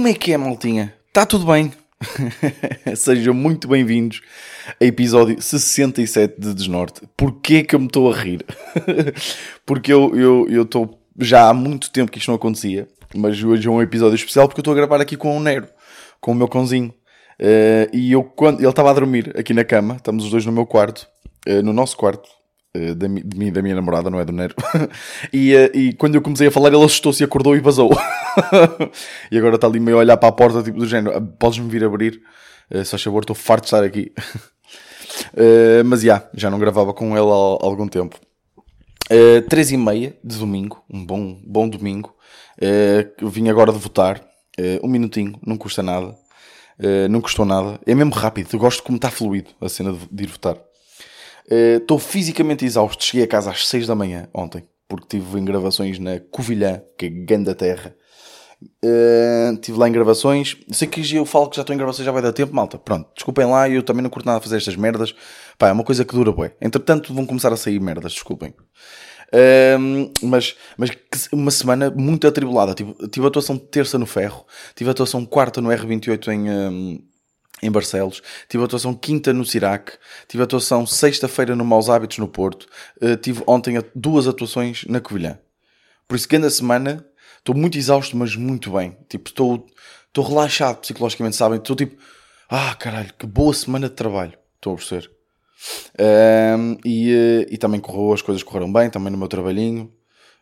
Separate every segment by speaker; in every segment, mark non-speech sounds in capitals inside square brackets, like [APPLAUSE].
Speaker 1: Como é que é, maltinha? Está tudo bem? [LAUGHS] Sejam muito bem-vindos a episódio 67 de Desnorte. Porquê que eu me estou a rir? [LAUGHS] porque eu estou eu, já há muito tempo que isto não acontecia, mas hoje é um episódio especial porque eu estou a gravar aqui com o Nero, com o meu cãozinho. Uh, e eu, quando ele estava a dormir aqui na cama, estamos os dois no meu quarto, uh, no nosso quarto, da, de mim da minha namorada, não é do Nero. [LAUGHS] e, e quando eu comecei a falar, ele assustou-se, acordou e vazou. [LAUGHS] e agora está ali meio a olhar para a porta, tipo do género: ah, podes-me vir abrir? Só favor, estou farto de estar aqui. [LAUGHS] mas já, já não gravava com ele há, algum tempo. Três e meia de domingo, um bom, bom domingo. Vim agora de votar. Um minutinho, não custa nada. Não custou nada. É mesmo rápido. Eu gosto como está fluido a cena de, de ir votar. Estou uh, fisicamente exausto. Cheguei a casa às 6 da manhã ontem, porque estive em gravações na Covilhã, que é grande terra. Uh, estive lá em gravações. Sei que eu falo que já estou em gravações já vai dar tempo, malta. Pronto, desculpem lá, eu também não curto nada a fazer estas merdas. Pá, é uma coisa que dura, bué. Entretanto, vão começar a sair merdas, desculpem. Um, mas, mas uma semana muito atribulada. Tive, tive atuação terça no Ferro, tive atuação quarta no R28 em, um, em Barcelos, tive atuação quinta no Sirac, tive atuação sexta-feira no Maus Hábitos no Porto, uh, tive ontem duas atuações na Covilhã. Por isso, grande semana, estou muito exausto, mas muito bem. Tipo, estou, estou relaxado psicologicamente, sabem? Estou tipo, ah caralho, que boa semana de trabalho. Estou a perceber. Um, e, eh, e também correu, as coisas correram bem, também no meu trabalhinho,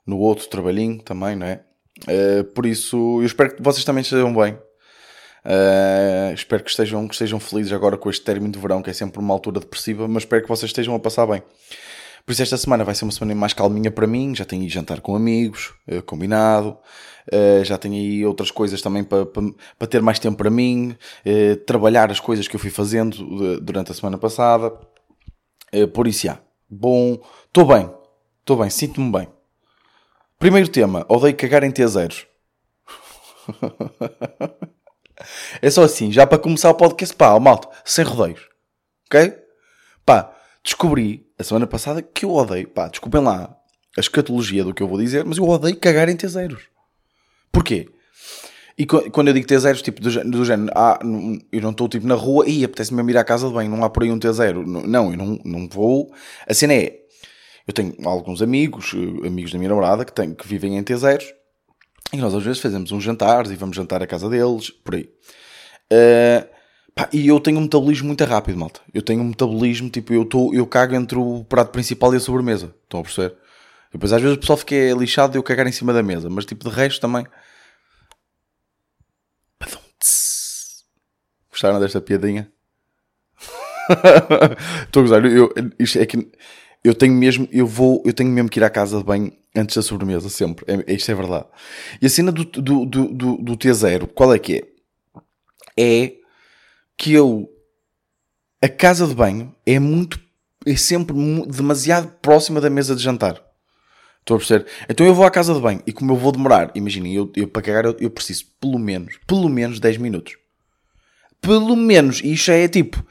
Speaker 1: no outro trabalhinho também, não é? Uh, por isso, eu espero que vocês também estejam bem. Uh, espero que estejam, que estejam felizes agora com este término de verão, que é sempre uma altura depressiva, mas espero que vocês estejam a passar bem. Por isso, esta semana vai ser uma semana mais calminha para mim. Já tenho aí jantar com amigos, uh, combinado. Uh, já tenho aí outras coisas também para, para, ter mais tempo para mim. Trabalhar as coisas que eu fui fazendo durante a semana passada. Por isso, já. Bom, estou bem. Estou bem, sinto-me bem. Primeiro tema, odeio cagar em T0. [LAUGHS] é só assim, já para começar o podcast, pá, oh, malta, sem rodeios. Ok? Pá, descobri a semana passada que eu odeio, pá, desculpem lá a escatologia do que eu vou dizer, mas eu odeio cagar em T0. Porquê? E quando eu digo T0, tipo, do, do género, ah, eu não estou tipo na rua e apetece-me ir à casa de banho, não há por aí um T0. Não, eu não, não vou. A cena é, eu tenho alguns amigos, eh, amigos da minha namorada, que, têm, que vivem em T0, e nós às vezes fazemos uns jantares e vamos jantar à casa deles, por aí. Uh, pá, e eu tenho um metabolismo muito rápido, malta. Eu tenho um metabolismo, tipo, eu, tô, eu cago entre o prato principal e a sobremesa. Estão a perceber? Depois às vezes o pessoal fica lixado de eu cagar em cima da mesa, mas tipo, de resto também Gostaram desta piadinha? [LAUGHS] Estou a gozar. Eu, isto é que eu tenho mesmo, eu vou, eu tenho mesmo que ir à casa de banho antes da sobremesa, sempre. É, isto é verdade. E a cena do, do, do, do, do T0, qual é que é? É que eu, a casa de banho é muito, é sempre demasiado próxima da mesa de jantar. Estou a perceber? Então eu vou à casa de banho e como eu vou demorar, imaginem, eu, eu para cagar eu, eu preciso pelo menos, pelo menos 10 minutos pelo menos, e isto é tipo,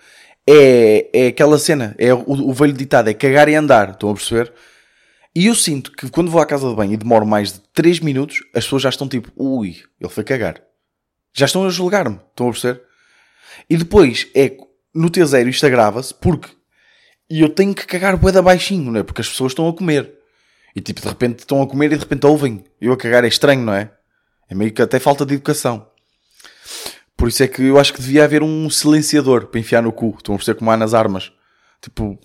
Speaker 1: é, é aquela cena, é o, o velho ditado, é cagar e andar, estão a perceber? E eu sinto que quando vou à casa de banho e demoro mais de 3 minutos, as pessoas já estão tipo, ui, ele foi cagar. Já estão a julgar-me, estão a perceber? E depois é, no T0 isto agrava-se porque eu tenho que cagar boeda baixinho, não é? Porque as pessoas estão a comer. E tipo, de repente estão a comer e de repente ouvem. Eu a cagar é estranho, não é? É meio que até falta de educação. Por isso é que eu acho que devia haver um silenciador para enfiar no cu. Estão a perceber como há nas armas. Tipo,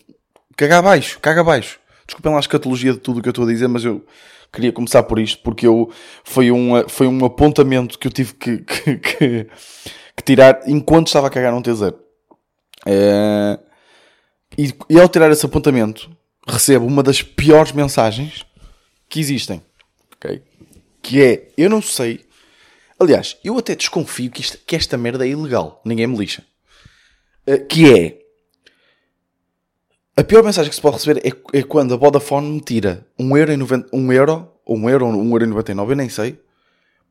Speaker 1: caga abaixo, caga abaixo. Desculpem lá a escatologia de tudo o que eu estou a dizer, mas eu queria começar por isto, porque eu, foi, um, foi um apontamento que eu tive que, [LAUGHS] que, que, que tirar enquanto estava a cagar um T0. É, e, e ao tirar esse apontamento, recebo uma das piores mensagens que existem. Okay? Que é, eu não sei Aliás, eu até desconfio que, isto, que esta merda é ilegal. Ninguém me lixa. Uh, que é. A pior mensagem que se pode receber é, é quando a Vodafone me tira 1 euro, 90, 1 euro 1 euro 1 euro 99, eu nem sei,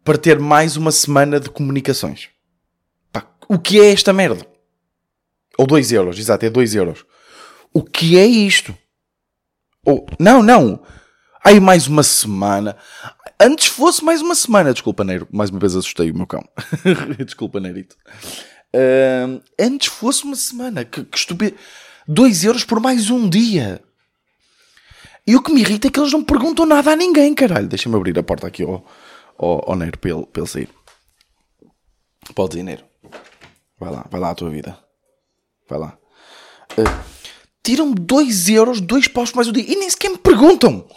Speaker 1: para ter mais uma semana de comunicações. Pá, o que é esta merda? Ou 2 euros, exato, é 2 euros. O que é isto? Ou, não, não. Aí mais uma semana. Antes fosse mais uma semana. Desculpa, Neiro. Mais uma vez assustei o meu cão. [LAUGHS] Desculpa, Neirito. Uh, antes fosse uma semana. Que, que estúpido. 2 euros por mais um dia. E o que me irrita é que eles não perguntam nada a ninguém, caralho. Deixa-me abrir a porta aqui ao, ao, ao Neiro para ele, para ele sair. Pode ir, Neiro. Vai lá, vai lá a tua vida. Vai lá. Uh, Tiram-me 2 euros, 2 paus mais um dia. E nem sequer me perguntam.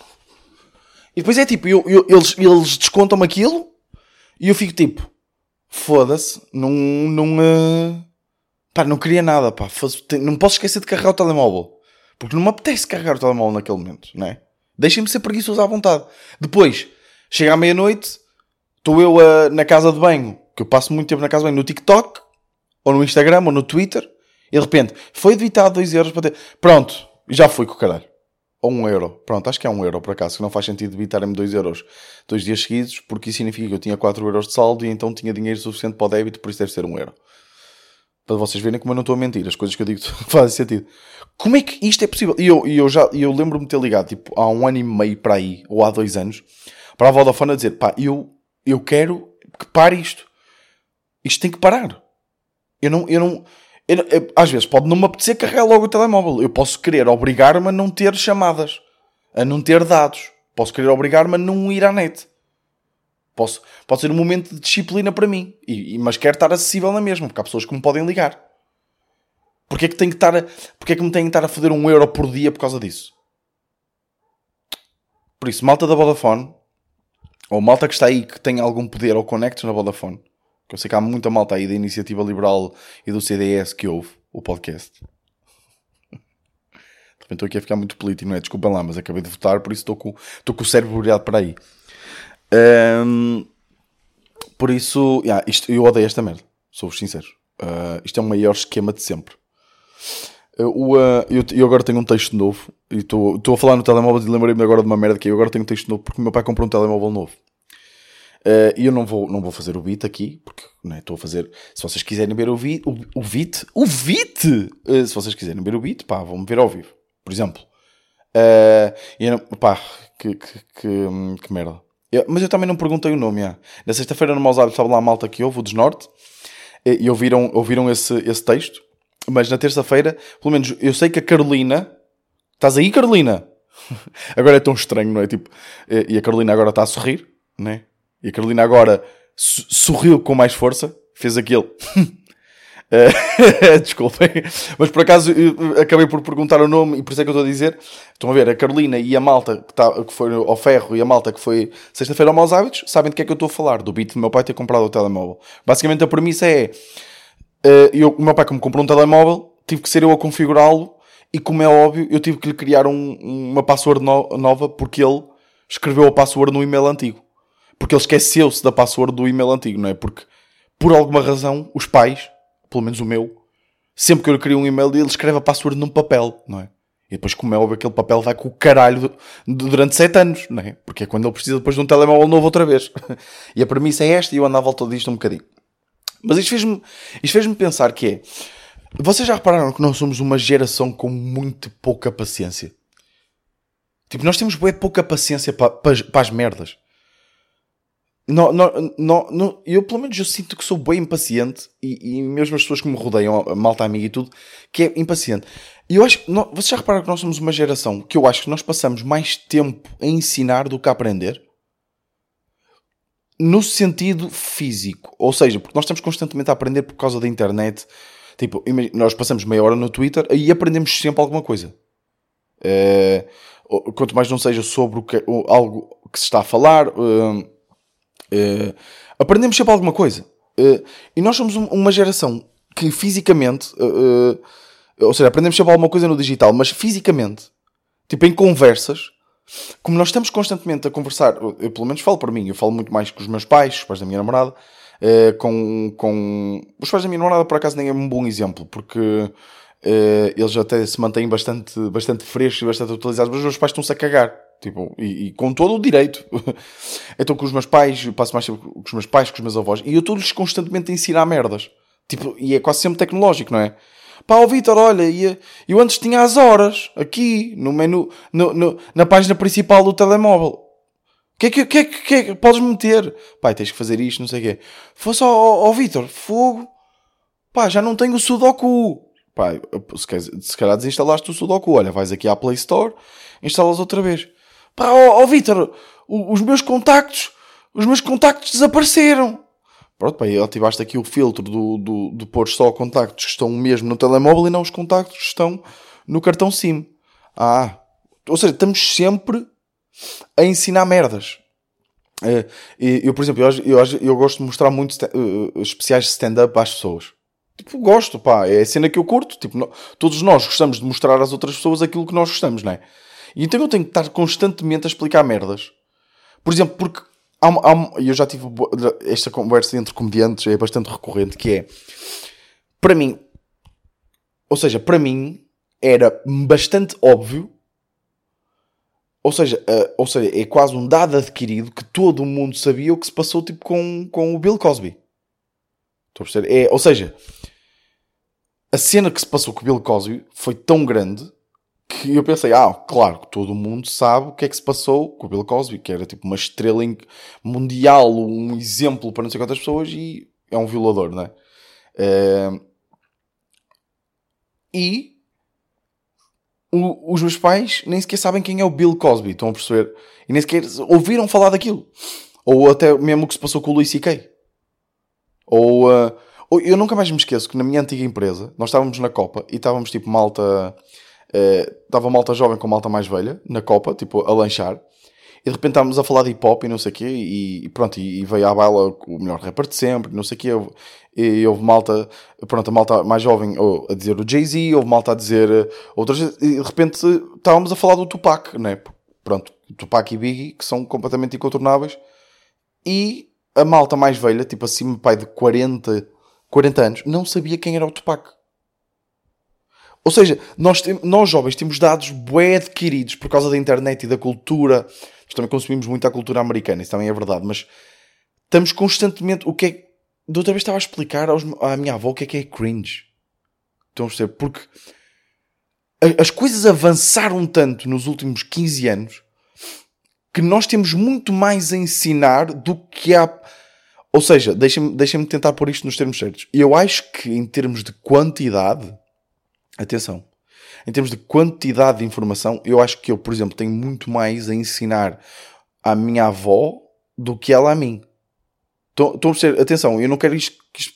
Speaker 1: E depois é tipo, eu, eu, eles, eles descontam-me aquilo e eu fico tipo, foda-se, não, não, uh, pá, não queria nada, pá, não posso esquecer de carregar o telemóvel. Porque não me apetece carregar o telemóvel naquele momento, não é? Deixem-me ser preguiçoso à vontade. Depois, chega à meia-noite, estou eu uh, na casa de banho, que eu passo muito tempo na casa de banho, no TikTok, ou no Instagram, ou no Twitter, e de repente, foi debitado 2 euros para ter... Pronto, já fui com o caralho ou um euro. Pronto, acho que é um euro por acaso, que não faz sentido debitarem-me 2 euros dois dias seguidos, porque isso significa que eu tinha 4 euros de saldo e então tinha dinheiro suficiente para o débito, por isso deve ser um euro. Para vocês verem como eu não estou a mentir, as coisas que eu digo [LAUGHS] fazem sentido. Como é que isto é possível? E eu, eu já eu lembro-me de ter ligado tipo, há um ano e meio para aí, ou há dois anos, para a Vodafone a dizer: pá, eu, eu quero que pare isto. Isto tem que parar. Eu não, eu não, eu, eu, às vezes pode não me apetecer carregar logo o telemóvel. Eu posso querer obrigar-me a não ter chamadas, a não ter dados. Posso querer obrigar-me a não ir à net. Posso, pode ser um momento de disciplina para mim. E, mas quero estar acessível na mesma, porque há pessoas que me podem ligar. Porquê é que, tenho que, estar a, porquê é que me têm que estar a foder um euro por dia por causa disso? Por isso, malta da Vodafone, ou malta que está aí que tem algum poder ou conectos na Vodafone, eu sei que há muita malta aí da Iniciativa Liberal e do CDS que ouve o podcast. Estou aqui a ficar muito político, não é? Desculpa lá, mas acabei de votar, por isso estou com, estou com o cérebro virado para aí. Um, por isso, yeah, isto, eu odeio esta merda, sou-vos sincero. Uh, isto é o maior esquema de sempre. Uh, uh, eu, eu, agora tenho um texto novo e estou a falar no telemóvel e lembrei-me agora de uma merda que eu agora tenho um texto novo porque o meu pai comprou um telemóvel novo. Uh, e eu não vou, não vou fazer o beat aqui, porque né, estou a fazer. Se vocês quiserem ver o beat, o, o beat, o beat! Uh, se vocês quiserem ver o beat, pá, vão-me ver ao vivo, por exemplo. Uh, e eu, pá, que, que, que, que merda. Eu, mas eu também não perguntei o nome. Já. Na sexta-feira no Maus estava lá a malta que houve, o Desnorte, e ouviram, ouviram esse, esse texto. Mas na terça-feira, pelo menos eu sei que a Carolina. Estás aí, Carolina? [LAUGHS] agora é tão estranho, não é? Tipo, e a Carolina agora está a sorrir, não é? E a Carolina agora sorriu com mais força, fez aquele. [LAUGHS] Eh, [LAUGHS] desculpem, mas por acaso acabei por perguntar o nome e por isso é que eu estou a dizer. Estão a ver, a Carolina e a malta que, tá, que foi ao ferro e a malta que foi sexta-feira ao Maus Hábitos sabem de que é que eu estou a falar, do beat do meu pai ter comprado o telemóvel. Basicamente a premissa é: uh, eu, o meu pai, como comprou um telemóvel, tive que ser eu a configurá-lo e, como é óbvio, eu tive que lhe criar um, uma password no, nova porque ele escreveu a password no e-mail antigo. Porque ele esqueceu-se da password do e-mail antigo, não é? Porque, por alguma razão, os pais, pelo menos o meu, sempre que eu crio um e-mail, ele escreve a password num papel, não é? E depois, como é óbvio, aquele papel vai com o caralho durante 7 anos, não é? Porque é quando ele precisa depois de um telemóvel novo outra vez. [LAUGHS] e a premissa é esta e eu ando à volta disto um bocadinho. Mas isto fez-me fez pensar que é... Vocês já repararam que nós somos uma geração com muito pouca paciência? Tipo, nós temos bem pouca paciência para, para, para as merdas. Não, não, não, eu pelo menos eu sinto que sou bem impaciente e, e mesmo as pessoas que me rodeiam, a malta amiga e tudo, que é impaciente. E eu acho, não, vocês já repararam que nós somos uma geração que eu acho que nós passamos mais tempo a ensinar do que a aprender? No sentido físico, ou seja, porque nós estamos constantemente a aprender por causa da internet. Tipo, nós passamos meia hora no Twitter e aprendemos sempre alguma coisa. Uh, quanto mais não seja sobre o que, algo que se está a falar. Uh, Uh, aprendemos sempre alguma coisa. Uh, e nós somos uma geração que fisicamente, uh, ou seja, aprendemos sempre alguma coisa no digital, mas fisicamente, tipo em conversas, como nós estamos constantemente a conversar, eu pelo menos falo para mim, eu falo muito mais com os meus pais, os pais da minha namorada, com, com os pais da minha namorada, por acaso, nem é um bom exemplo, porque eles até se mantêm bastante, bastante frescos e bastante atualizados, mas os meus pais estão-se a cagar. Tipo, e, e, com todo o direito. [LAUGHS] então com os meus pais, passo mais tempo com os meus pais, com os meus avós, e eu estou-lhes constantemente a ensinar merdas. Tipo, e é quase sempre tecnológico, não é? Pá, o Vitor, olha, eu antes tinha as horas, aqui, no menu, no, no, na página principal do telemóvel. que é que, que, é que, que, é que podes meter? Pai, tens que fazer isto, não sei o quê. Fosse ao, ao, ao Vitor, fogo. Pá, já não tenho o Sudoku. Pá, se, se calhar desinstalaste o Sudoku. Olha, vais aqui à Play Store, instalas outra vez. Pá, ó, ó Vitor, os meus contactos, os meus contactos desapareceram. Pronto, pá, ativaste aqui o filtro do, do, do pôr só contactos que estão mesmo no telemóvel e não os contactos que estão no cartão SIM. Ah, ou seja, estamos sempre a ensinar merdas. Uh, eu, por exemplo, eu, eu, eu gosto de mostrar muito uh, especiais de stand-up às pessoas. Tipo, gosto, pá, é a cena que eu curto. Tipo, todos nós gostamos de mostrar às outras pessoas aquilo que nós gostamos, não é? E então eu tenho que estar constantemente a explicar merdas. Por exemplo, porque há, há, eu já tive esta conversa entre comediantes, é bastante recorrente, que é, para mim, ou seja, para mim, era bastante óbvio ou seja, uh, ou seja, é quase um dado adquirido que todo o mundo sabia o que se passou tipo, com, com o Bill Cosby. Estou a perceber? É, ou seja, a cena que se passou com o Bill Cosby foi tão grande que eu pensei, ah, claro, todo o mundo sabe o que é que se passou com o Bill Cosby, que era tipo uma estrela mundial, um exemplo para não sei quantas pessoas e é um violador, não é? Uh, e o, os meus pais nem sequer sabem quem é o Bill Cosby, estão a perceber? E nem sequer ouviram falar daquilo. Ou até mesmo o que se passou com o Louis C.K. Ou, uh, ou, eu nunca mais me esqueço que na minha antiga empresa nós estávamos na Copa e estávamos tipo malta. Uh, estava malta jovem com malta mais velha na Copa, tipo a lanchar. E de repente estávamos a falar de hip hop e não sei o quê, e, e pronto, e, e, veio à baila o melhor rapper de sempre, não sei o quê. E houve malta, pronto, a malta mais jovem a dizer o Jay-Z, houve malta a dizer eh, outras, e de repente estávamos a falar do Tupac, né? Pronto, Tupac e Biggie, que são completamente incontornáveis, e a malta mais velha, tipo assim, pai de 40, 40 anos, não sabia quem era o Tupac. Ou seja, nós, nós jovens temos dados bué adquiridos por causa da internet e da cultura. Nós também consumimos muito a cultura americana, isso também é verdade, mas estamos constantemente. O que é da outra vez estava a explicar aos, à minha avó o que é que é cringe. Estão a perceber? Porque as coisas avançaram tanto nos últimos 15 anos que nós temos muito mais a ensinar do que há. Ou seja, deixem-me deixem tentar pôr isto nos termos certos. Eu acho que em termos de quantidade, atenção, em termos de quantidade de informação, eu acho que eu, por exemplo, tenho muito mais a ensinar à minha avó do que ela a mim. Estão, a perceber? Atenção, eu não quero isto, isto.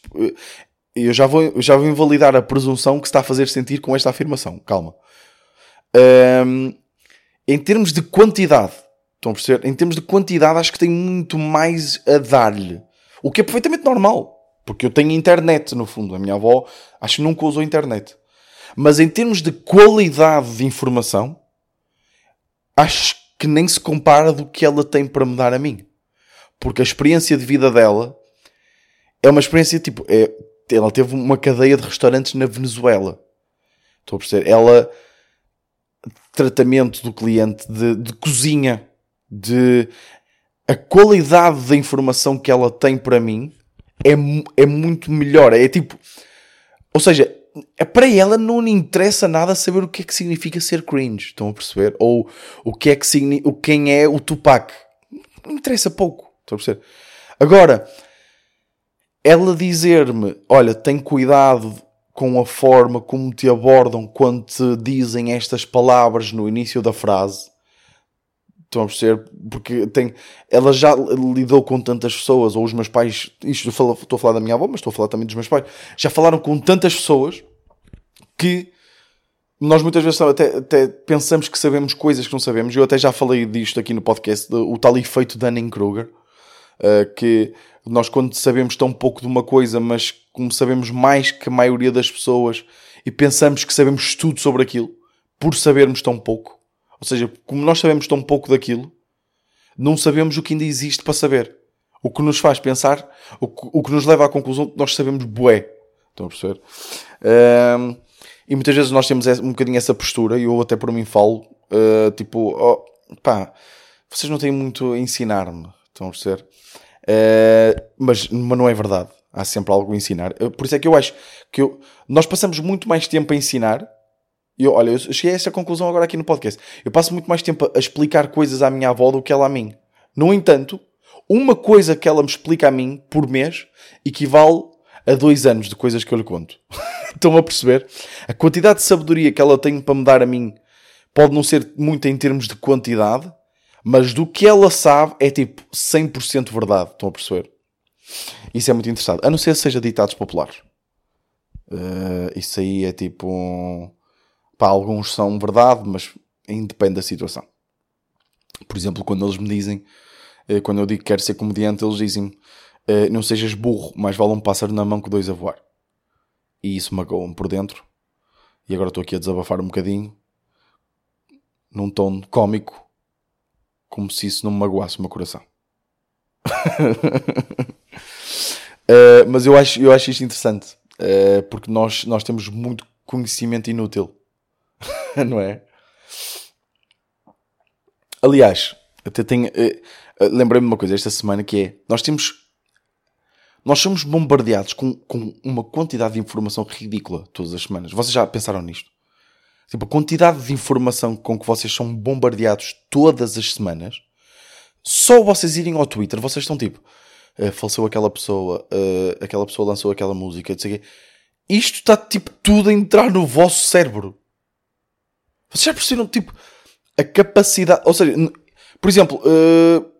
Speaker 1: eu já vou, já vou invalidar a presunção que se está a fazer sentir com esta afirmação. Calma. Um, em termos de quantidade, estão a perceber? Em termos de quantidade, acho que tenho muito mais a dar-lhe. O que é perfeitamente normal. Porque eu tenho internet, no fundo. A minha avó, acho que nunca usou internet. Mas em termos de qualidade de informação, acho que nem se compara do que ela tem para me dar a mim. Porque a experiência de vida dela é uma experiência tipo. É, ela teve uma cadeia de restaurantes na Venezuela. Estou a perceber? Ela. Tratamento do cliente, de, de cozinha, de. A qualidade da informação que ela tem para mim é, é muito melhor. É tipo. Ou seja, para ela não lhe interessa nada saber o que é que significa ser cringe. Estão a perceber? Ou o que é que significa. Quem é o Tupac. Não interessa pouco. Estou a perceber? Agora, ela dizer-me: Olha, tem cuidado com a forma como te abordam quando te dizem estas palavras no início da frase. Estão a perceber? Porque tem, ela já lidou com tantas pessoas, ou os meus pais, isto estou a falar da minha avó, mas estou a falar também dos meus pais, já falaram com tantas pessoas que nós muitas vezes até, até, pensamos que sabemos coisas que não sabemos. Eu até já falei disto aqui no podcast, o tal efeito Dunning-Kruger, uh, que nós quando sabemos tão pouco de uma coisa, mas como sabemos mais que a maioria das pessoas e pensamos que sabemos tudo sobre aquilo, por sabermos tão pouco, ou seja, como nós sabemos tão pouco daquilo, não sabemos o que ainda existe para saber. O que nos faz pensar, o que, o que nos leva à conclusão que nós sabemos bué. Estão a perceber? Um, e muitas vezes nós temos um bocadinho essa postura, e eu até por mim falo, uh, tipo, oh, pá, vocês não têm muito a ensinar-me. Estão a perceber? Uh, mas, mas não é verdade. Há sempre algo a ensinar. Uh, por isso é que eu acho que eu, nós passamos muito mais tempo a ensinar. Eu, olha, eu cheguei a essa conclusão agora aqui no podcast. Eu passo muito mais tempo a explicar coisas à minha avó do que ela a mim. No entanto, uma coisa que ela me explica a mim por mês equivale a dois anos de coisas que eu lhe conto. [LAUGHS] [LAUGHS] Estão a perceber? A quantidade de sabedoria que ela tem para me dar a mim pode não ser muito em termos de quantidade, mas do que ela sabe é tipo 100% verdade. Estão a perceber? Isso é muito interessante. A não ser seja ditados populares. Uh, isso aí é tipo. Pá, alguns são verdade, mas independe da situação. Por exemplo, quando eles me dizem, uh, quando eu digo que quero ser comediante, eles dizem uh, não sejas burro, mais vale um pássaro na mão que dois a voar. E isso magoa-me por dentro. E agora estou aqui a desabafar um bocadinho, num tom cómico, como se isso não me magoasse o meu coração. uh, [LAUGHS] mas eu acho, eu acho isto interessante, uh, porque nós, nós temos muito conhecimento inútil, [LAUGHS] não é? Aliás, até tenho. Uh, Lembrei-me de uma coisa esta semana que é: nós temos. Nós somos bombardeados com, com uma quantidade de informação ridícula todas as semanas. Vocês já pensaram nisto? Tipo, a quantidade de informação com que vocês são bombardeados todas as semanas, só vocês irem ao Twitter, vocês estão tipo, uh, faleceu aquela pessoa, uh, aquela pessoa lançou aquela música, não Isto está tipo tudo a entrar no vosso cérebro. Vocês já perceberam, tipo, a capacidade. Ou seja, por exemplo, uh,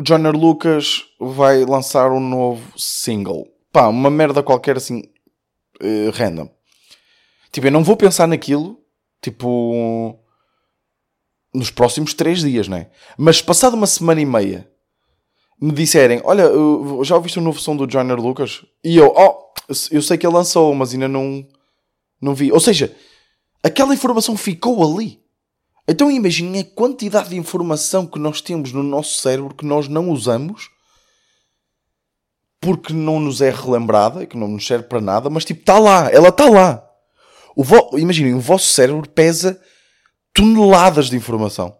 Speaker 1: o Lucas vai lançar um novo single. Pá, uma merda qualquer assim, uh, random. Tipo, eu não vou pensar naquilo tipo, nos próximos três dias, não é? Mas passado uma semana e meia, me disserem, olha, já ouviste o novo som do Joyner Lucas? E eu, oh, eu sei que ele lançou, mas ainda não, não vi. Ou seja, aquela informação ficou ali. Então imaginem a quantidade de informação que nós temos no nosso cérebro que nós não usamos porque não nos é relembrada, que não nos serve para nada, mas tipo, está lá, ela está lá. Vo... Imaginem, o vosso cérebro pesa toneladas de informação.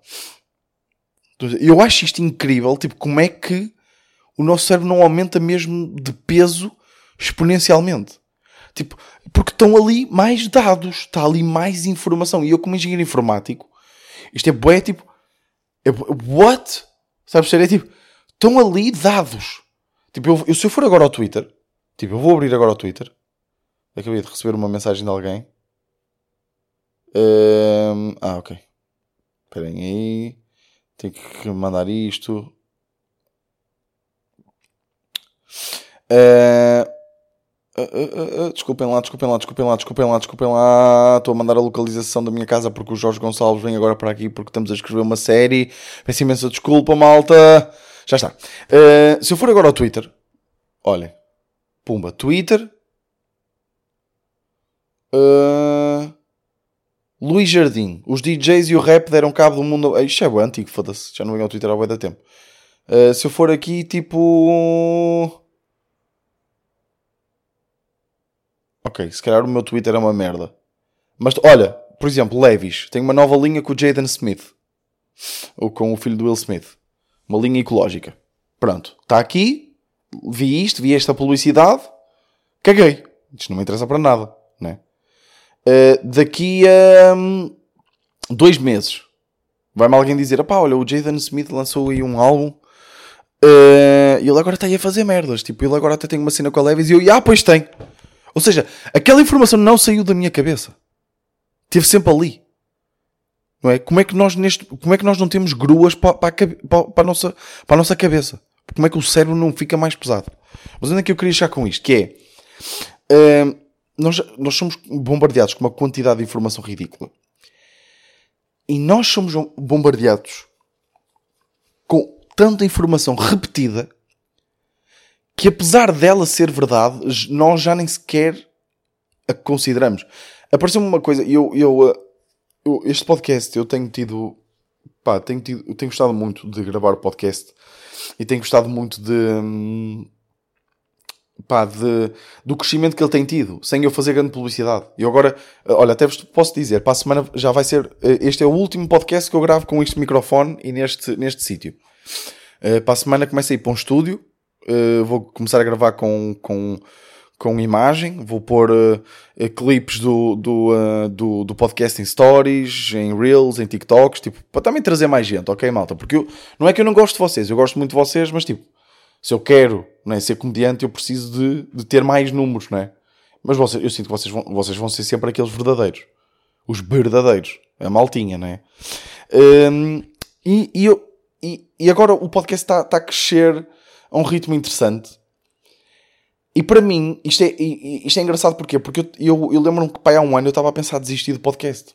Speaker 1: Eu acho isto incrível, tipo, como é que o nosso cérebro não aumenta mesmo de peso exponencialmente. Tipo, porque estão ali mais dados, está ali mais informação. E eu, como engenheiro informático, isto é bué, tipo, é, what? Sabes, é tipo, estão ali dados. Tipo, eu, eu, se eu for agora ao Twitter, tipo, eu vou abrir agora o Twitter, acabei de receber uma mensagem de alguém, um, ah, ok. Esperem aí. Tenho que mandar isto. Uh, uh, uh, desculpem lá, desculpem lá, desculpem lá, desculpem lá, desculpem lá. Estou a mandar a localização da minha casa porque o Jorge Gonçalves vem agora para aqui porque estamos a escrever uma série. Peço imensa desculpa, malta. Já está. se eu for agora ao Twitter, olhem, pumba, Twitter. Uh, Luís Jardim. Os DJs e o rap deram cabo do mundo. Isto é bem antigo, foda-se. Já não venho ao Twitter há bem da tempo. Uh, se eu for aqui, tipo. Ok, se calhar o meu Twitter é uma merda. Mas olha, por exemplo, Levis. Tem uma nova linha com o Jaden Smith. Ou com o filho do Will Smith. Uma linha ecológica. Pronto. Está aqui. Vi isto, vi esta publicidade. Caguei. Isto não me interessa para nada. Né? Uh, daqui a um, dois meses vai-me alguém dizer: pá, olha, o Jaden Smith lançou aí um álbum uh, e ele agora está aí a fazer merdas. Tipo, ele agora até tem uma cena com a Levis e eu, ah, pois tem. Ou seja, aquela informação não saiu da minha cabeça, esteve sempre ali. Não é? Como é que nós neste, como é que nós não temos gruas para, para, a, para, a nossa, para a nossa cabeça? Como é que o cérebro não fica mais pesado? Mas onde é que eu queria chegar com isto? Que é. Uh, nós, nós somos bombardeados com uma quantidade de informação ridícula. E nós somos bombardeados com tanta informação repetida que, apesar dela ser verdade, nós já nem sequer a consideramos. Apareceu-me uma coisa, eu, eu, eu, este podcast eu tenho tido, pá, tenho, tido, eu tenho gostado muito de gravar o podcast e tenho gostado muito de. Hum, pá, de, do crescimento que ele tem tido, sem eu fazer grande publicidade. E agora, olha, até vos posso dizer, para a semana já vai ser, eh, este é o último podcast que eu gravo com este microfone e neste, neste sítio. Para a semana começo a ir para um estúdio, uh, vou começar a gravar com, com, com imagem, vou pôr uh, clipes do, do, uh, do, do podcast em stories, em reels, em TikToks, tipo, para também trazer mais gente, ok, malta? Porque eu, não é que eu não gosto de vocês, eu gosto muito de vocês, mas tipo, se eu quero não é, ser comediante, eu preciso de, de ter mais números, não é? Mas vocês, eu sinto que vocês vão, vocês vão ser sempre aqueles verdadeiros. Os verdadeiros. A maltinha, não é? Um, e, e, eu, e, e agora o podcast está tá a crescer a um ritmo interessante. E para mim, isto é, isto é engraçado porquê? Porque eu, eu, eu lembro-me que pai, há um ano eu estava a pensar desistir do podcast.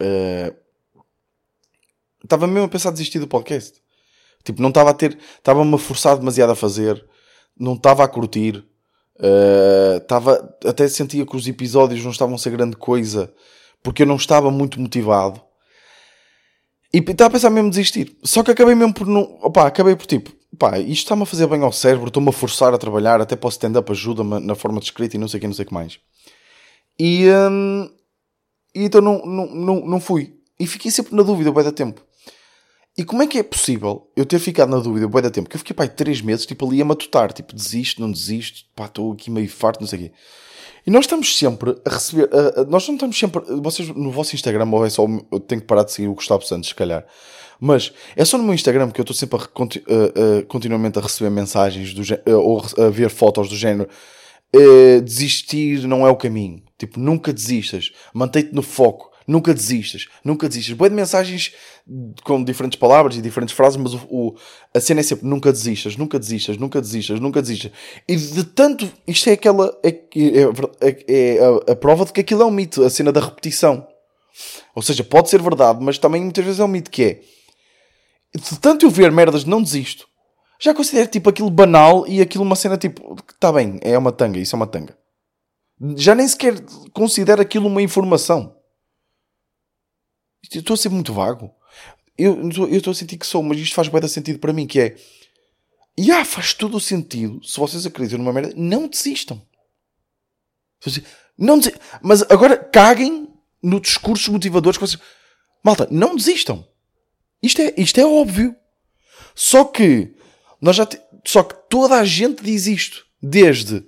Speaker 1: Uh, estava mesmo a pensar desistir do podcast. Tipo, não estava a ter. Estava-me a forçar demasiado a fazer. Não estava a curtir. Uh, estava, até sentia que os episódios não estavam a ser grande coisa. Porque eu não estava muito motivado. E estava a pensar mesmo desistir. Só que acabei mesmo por não. Opá, acabei por tipo pá, isto está-me a fazer bem ao cérebro, estou-me a forçar a trabalhar, até para o stand-up ajuda-me na forma de escrita e não sei o que, não sei o que mais. E, hum, e então não, não, não, não fui. E fiquei sempre na dúvida, bem da tempo. E como é que é possível eu ter ficado na dúvida, bem da tempo? Que eu fiquei, pá, três meses, tipo, ali a matutar, tipo, desisto, não desisto, pá, estou aqui meio farto, não sei o quê. E nós estamos sempre a receber, nós não estamos sempre, vocês no vosso Instagram, ou é só, eu tenho que parar de seguir o Gustavo Santos, se calhar. Mas é só no meu Instagram que eu estou sempre a, uh, uh, continuamente a receber mensagens do, uh, ou a ver fotos do género. desistir não é o caminho. Tipo, nunca desistas. Mantém-te no foco. Nunca desistas. Nunca desistas. Boa de mensagens com diferentes palavras e diferentes frases, mas o, o, a cena é sempre nunca desistas, nunca desistas, nunca desistas, nunca desistas. E de tanto, isto é aquela. É, é, é, é a, a prova de que aquilo é um mito, a cena da repetição. Ou seja, pode ser verdade, mas também muitas vezes é um mito que é de tanto eu ver merdas, não desisto. Já considero tipo aquilo banal e aquilo uma cena tipo, tá bem, é uma tanga, isso é uma tanga. Já nem sequer considero aquilo uma informação. Estou a ser muito vago. Eu, estou a sentir que sou, mas isto faz bem sentido para mim, que é. E ah, faz todo o sentido. Se vocês acreditam numa merda, não desistam. Não desistam. Mas agora caguem no discurso motivadores que vocês. Malta, não desistam. Isto é, isto é óbvio. Só que nós já te... só que toda a gente diz isto, desde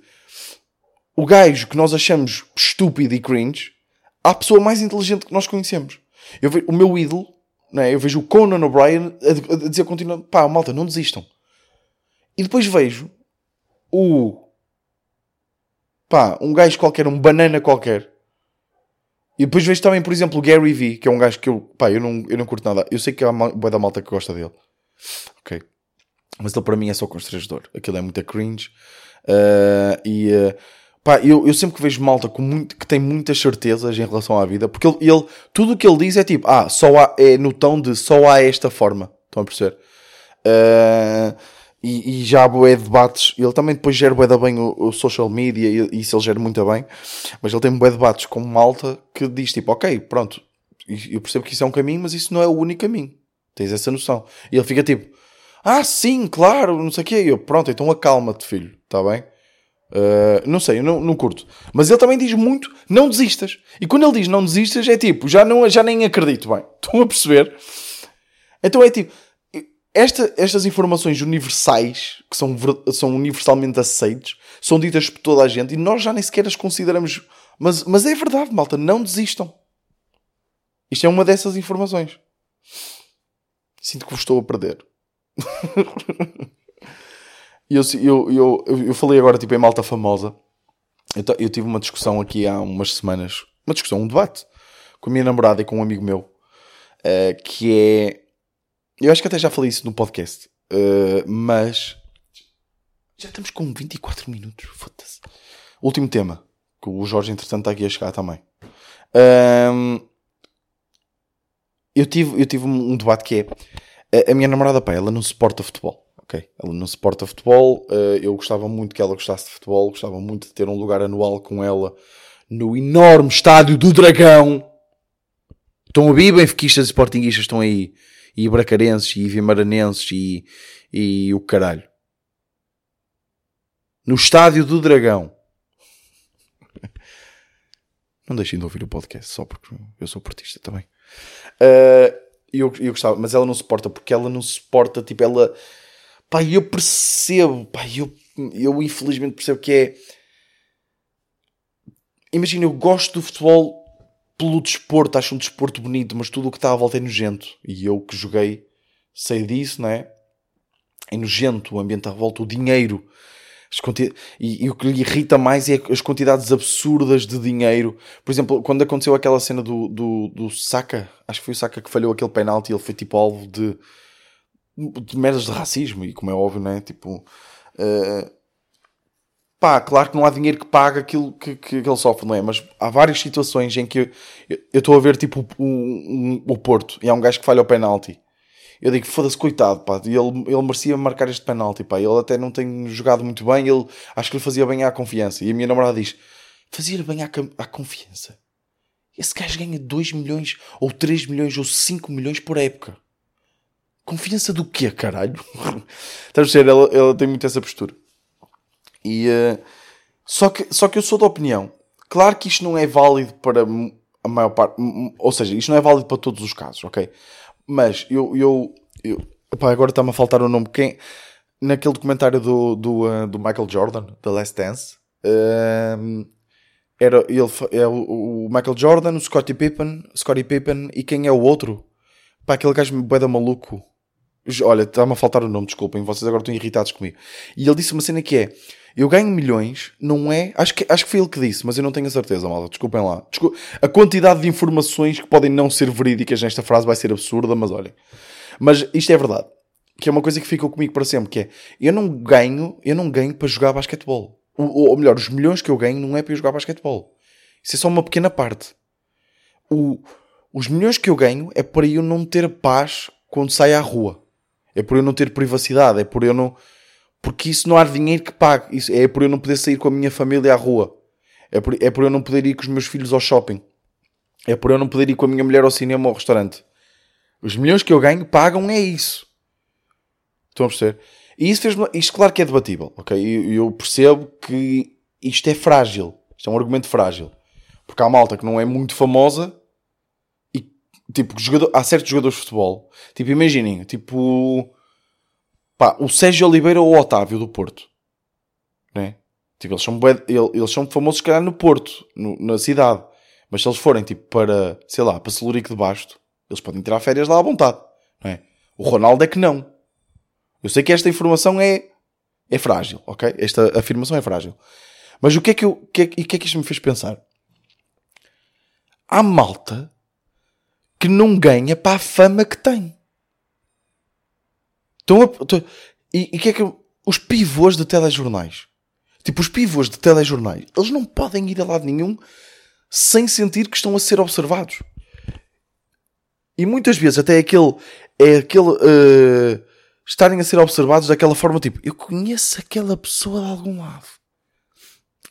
Speaker 1: o gajo que nós achamos estúpido e cringe à pessoa mais inteligente que nós conhecemos. Eu vejo, o meu ídolo, não é? eu vejo o Conan O'Brien a, a dizer continuamente: pá, malta, não desistam. E depois vejo o pá, um gajo qualquer, um banana qualquer, e depois vejo também, por exemplo, o Gary Vee, que é um gajo que eu, pá, eu não, eu não curto nada. Eu sei que há boa da malta que gosta dele. Ok. Mas ele para mim é só constrangedor. Aquilo é muito cringe. Uh, e uh, pá, eu, eu sempre que vejo malta com muito, que tem muitas certezas em relação à vida, porque ele, ele tudo o que ele diz é tipo, ah, só há, é no tom de só há esta forma. Estão a perceber? Uh, e, e já há bué debates. Ele também depois gera bué bem o, o, social media e isso ele gera muito bem. Mas ele tem bué debates com malta que diz tipo, ok, pronto, eu percebo que isso é um caminho, mas isso não é o único caminho. Tens essa noção. E ele fica tipo, ah, sim, claro, não sei o quê. E eu, pronto, então acalma-te, filho, está bem? Uh, não sei, eu não, não curto. Mas ele também diz muito, não desistas. E quando ele diz não desistas, é tipo, já, não, já nem acredito bem. [LAUGHS] Estão a perceber? Então é tipo, esta, estas informações universais, que são, são universalmente aceites, são ditas por toda a gente e nós já nem sequer as consideramos. Mas, mas é verdade, malta, não desistam. Isto é uma dessas informações. Sinto que vos estou a perder. [LAUGHS] eu, eu, eu, eu falei agora tipo em malta famosa. Eu, eu tive uma discussão aqui há umas semanas, uma discussão, um debate, com a minha namorada e com um amigo meu, uh, que é eu acho que até já falei isso no podcast. Uh, mas já estamos com 24 minutos. Foda-se. Último tema. Que o Jorge, entretanto, está aqui a chegar também. Um, eu, tive, eu tive um debate que é a, a minha namorada, pá, ela não suporta futebol. Ok? Ela não suporta futebol. Uh, eu gostava muito que ela gostasse de futebol. Gostava muito de ter um lugar anual com ela no enorme estádio do Dragão. Estão a vir, benfiquistas e sportinguistas estão aí e bracarenses e vimaranenses e, e o caralho. No estádio do Dragão. [LAUGHS] Não deixem de ouvir o podcast só porque eu sou portista também. Uh, eu, eu gostava, mas ela não suporta porque ela não suporta, tipo, ela. Pá, eu percebo, pá, eu, eu infelizmente percebo que é. imagina, eu gosto do futebol pelo desporto, acho um desporto bonito, mas tudo o que está à volta é nojento. E eu que joguei sei disso, não é? É nojento o ambiente à volta, o dinheiro. Quanti... E, e, o que lhe irrita mais é as quantidades absurdas de dinheiro. Por exemplo, quando aconteceu aquela cena do, do, do Saka, acho que foi o Saka que falhou aquele penalti, ele foi tipo alvo de, de merdas de racismo, e como é óbvio, não é? Tipo, uh, pá, claro que não há dinheiro que paga aquilo que, que, que, ele sofre, não é? Mas há várias situações em que eu estou a ver tipo o, um, o Porto e há um gajo que falha o penalti. Eu digo, foda-se, coitado, pá, ele, ele merecia marcar este penalti, pá. Ele até não tem jogado muito bem, ele acho que lhe fazia bem à confiança. E a minha namorada diz, fazia-lhe bem à, à confiança. Esse gajo ganha 2 milhões, ou 3 milhões, ou 5 milhões por época. Confiança do quê, caralho? [LAUGHS] Estás a ver? Ela, ela tem muito essa postura. E, uh, só, que, só que eu sou da opinião. Claro que isto não é válido para a maior parte. Ou seja, isto não é válido para todos os casos, ok? Mas eu. eu, eu agora está-me a faltar o nome. Quem, naquele documentário do, do, uh, do Michael Jordan, The Last Dance. Uh, era ele, é o, Michael Jordan, o Scottie Pippen, Scottie Pippen e quem é o outro? Pá, aquele gajo da maluco. Olha, está-me a faltar o nome, desculpem, vocês agora estão irritados comigo. E ele disse uma cena que é: eu ganho milhões, não é? Acho que, acho que foi ele que disse, mas eu não tenho a certeza, malta. Desculpem lá. Desculpa. A quantidade de informações que podem não ser verídicas nesta frase vai ser absurda, mas olhem. Mas isto é verdade. Que é uma coisa que ficou comigo para sempre, que é eu não ganho, eu não ganho para jogar basquetebol. Ou, ou melhor, os milhões que eu ganho não é para eu jogar basquetebol. Isso é só uma pequena parte. O, os milhões que eu ganho é para eu não ter paz quando saio à rua. É por eu não ter privacidade, é por eu não porque isso não há dinheiro que pague. Isso é por eu não poder sair com a minha família à rua. É por, é por eu não poder ir com os meus filhos ao shopping. É por eu não poder ir com a minha mulher ao cinema ou ao restaurante. Os milhões que eu ganho pagam é isso. Estão a perceber? E isso fez Isto claro que é debatível, ok? Eu, eu percebo que isto é frágil. Isto é um argumento frágil. Porque há malta que não é muito famosa e, tipo, jogador, há certos jogadores de futebol. Tipo, imaginem, tipo Pá, o Sérgio Oliveira ou o Otávio do Porto. Né? Tipo, eles são, eles são famosos, se calhar, no Porto, no, na cidade. Mas se eles forem, tipo, para, sei lá, para Celurico de Basto, eles podem tirar férias lá à vontade. Não é? O Ronaldo é que não. Eu sei que esta informação é, é frágil, ok? Esta afirmação é frágil. Mas o que é que eu, que é, e o que é que isto me fez pensar? Há malta que não ganha para a fama que tem. Estão a, estão, e o que é que. Os pivôs de telejornais. Tipo, os pivôs de telejornais. Eles não podem ir a lado nenhum sem sentir que estão a ser observados. E muitas vezes até aquele. É aquele. Uh, estarem a ser observados daquela forma tipo. Eu conheço aquela pessoa de algum lado.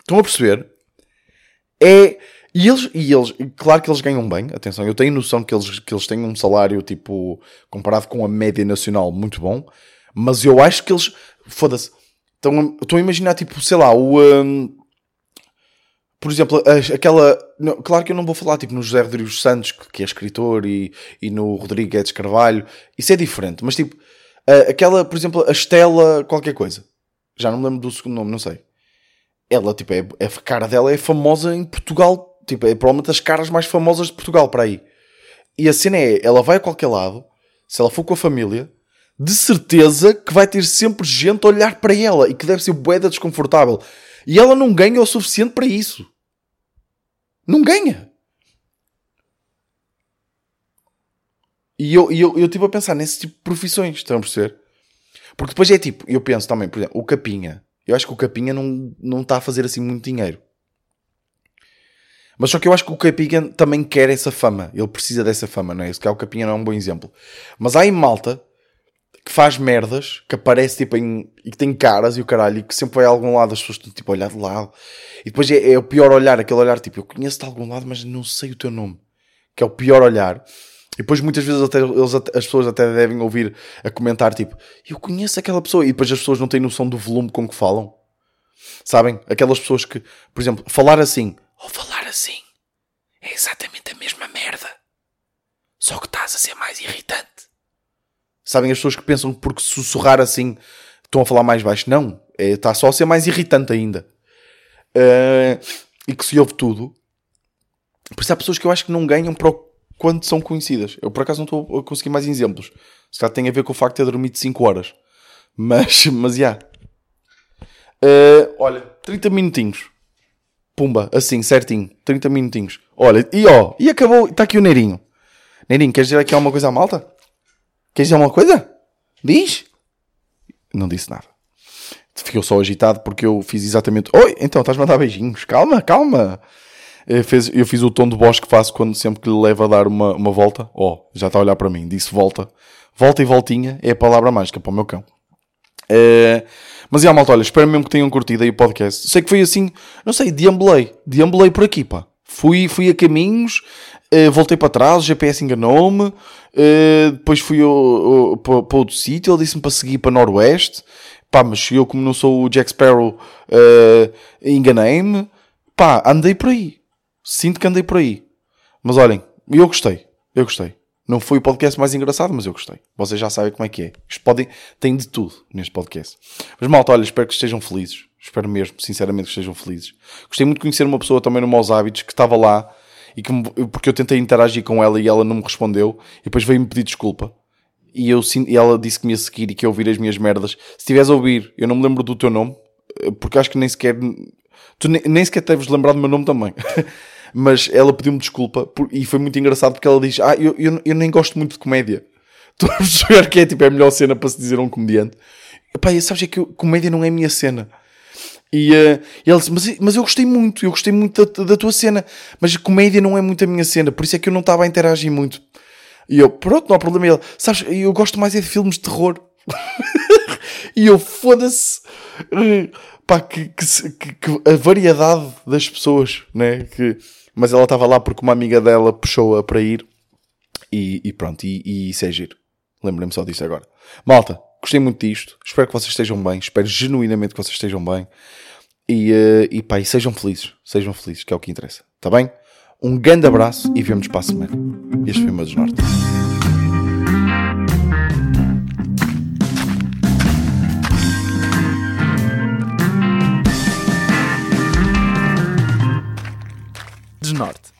Speaker 1: Estão a perceber? É. E eles, e eles, claro que eles ganham bem, atenção, eu tenho noção que eles, que eles têm um salário, tipo, comparado com a média nacional, muito bom, mas eu acho que eles, foda-se, estão, a imaginar, tipo, sei lá, o, um, por exemplo, aquela, não, claro que eu não vou falar, tipo, no José Rodrigues Santos, que é escritor, e, e no Rodrigo Guedes Carvalho, isso é diferente, mas tipo, aquela, por exemplo, a Estela qualquer coisa, já não me lembro do segundo nome, não sei, ela, tipo, é, a cara dela é famosa em Portugal Tipo, é provavelmente das caras mais famosas de Portugal para aí. E a cena é, ela vai a qualquer lado, se ela for com a família, de certeza que vai ter sempre gente a olhar para ela e que deve ser boeda desconfortável. E ela não ganha o suficiente para isso. Não ganha. E eu, eu, eu estive a pensar nesse tipo de profissões, estão a perceber? Porque depois é tipo, eu penso também, por exemplo, o Capinha. Eu acho que o Capinha não está a fazer assim muito dinheiro. Mas só que eu acho que o Capinha também quer essa fama. Ele precisa dessa fama, não é? Que é o Capinha não é um bom exemplo. Mas há em malta que faz merdas, que aparece tipo em, e que tem caras e o caralho, e que sempre vai a algum lado, as pessoas estão tipo a olhar de lado. E depois é, é o pior olhar, aquele olhar tipo, eu conheço-te de algum lado, mas não sei o teu nome. Que é o pior olhar. E depois muitas vezes até, eles, as pessoas até devem ouvir a comentar tipo, eu conheço aquela pessoa. E depois as pessoas não têm noção do volume com que falam. Sabem? Aquelas pessoas que, por exemplo, falar assim, ou falar assim é exatamente a mesma merda. Só que estás a ser mais irritante. Sabem as pessoas que pensam que porque sussurrar assim estão a falar mais baixo? Não. É, está só a ser mais irritante ainda. Uh, e que se ouve tudo. Por isso há pessoas que eu acho que não ganham para quanto são conhecidas. Eu por acaso não estou a conseguir mais exemplos. Se calhar tem a ver com o facto de ter dormido 5 horas. [LAUGHS] Mas, mas já. Yeah. Uh, olha, 30 minutinhos. Pumba, assim, certinho. 30 minutinhos. Olha, e ó, e acabou. Está aqui o Neirinho. Neirinho, queres dizer aqui alguma coisa à malta? Queres dizer alguma coisa? Diz? Não disse nada. Ficou só agitado porque eu fiz exatamente. Oi, então estás a mandar beijinhos. Calma, calma. Eu fiz, eu fiz o tom de voz que faço quando sempre que lhe levo a dar uma, uma volta. Oh, já está a olhar para mim. Disse volta. Volta e voltinha é a palavra mágica para o meu cão. É, mas a malta, olha, espero mesmo que tenham curtido aí o podcast. Sei que foi assim, não sei, deambulei. Deambulei por aqui, pá. Fui, fui a caminhos, uh, voltei para trás, o GPS enganou-me, uh, depois fui para, outro sítio, ele disse-me para seguir para Noroeste, pá, mas eu como não sou o Jack Sparrow, uh, enganei-me, pá, andei por aí. Sinto que andei por aí. Mas olhem, eu gostei, eu gostei. Não foi o podcast mais engraçado, mas eu gostei. Vocês já sabem como é que é. Podem, tem de tudo neste podcast. Mas malta, olha, espero que estejam felizes. Espero mesmo, sinceramente, que estejam felizes. Gostei muito de conhecer uma pessoa também no Maus Hábitos que estava lá e que, porque eu tentei interagir com ela e ela não me respondeu e depois veio-me pedir desculpa. E, eu, e ela disse que me ia seguir e que ia ouvir as minhas merdas. Se estiveres a ouvir, eu não me lembro do teu nome, eh, porque acho que nem sequer. Tu nem, nem sequer deves lembrar do meu nome também. [LAUGHS] mas ela pediu-me desculpa por, e foi muito engraçado porque ela diz: Ah, eu, eu, eu nem gosto muito de comédia. [LAUGHS] Estou a perceber que é tipo é a melhor cena para se dizer a um comediante. Epá, sabes é que eu, comédia não é a minha cena. E, uh, e ela disse: mas, mas eu gostei muito, eu gostei muito da, da, tua cena, mas comédia não é muito a minha cena, por isso é que eu não estava a interagir muito. E eu, pronto, não há problema. E ele, sabes, eu gosto mais é de filmes de terror. [LAUGHS] e eu, foda-se. Pá, que, que, que, a variedade das pessoas, né? Que, mas ela estava lá porque uma amiga dela puxou-a para ir e, e pronto, e, e isso é giro. Lembrei-me só disso agora. Malta, gostei muito disto. Espero que vocês estejam bem. Espero genuinamente que vocês estejam bem. E, uh, e pá, e sejam felizes. Sejam felizes, que é o que interessa. Está bem? Um grande abraço e vemos para a semana. Este foi o meu desnorte. Snart.